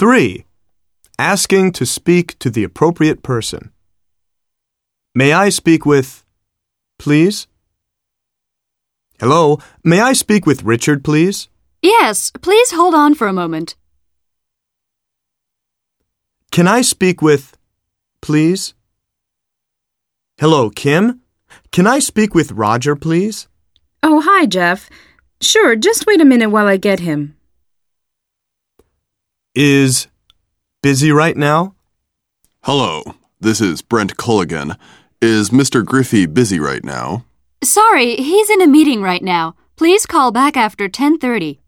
3. Asking to speak to the appropriate person. May I speak with, please? Hello, may I speak with Richard, please? Yes, please hold on for a moment. Can I speak with, please? Hello, Kim? Can I speak with Roger, please? Oh, hi, Jeff. Sure, just wait a minute while I get him. Is busy right now? Hello, this is Brent Culligan. Is Mr. Griffey busy right now? Sorry, he's in a meeting right now. Please call back after 10:30.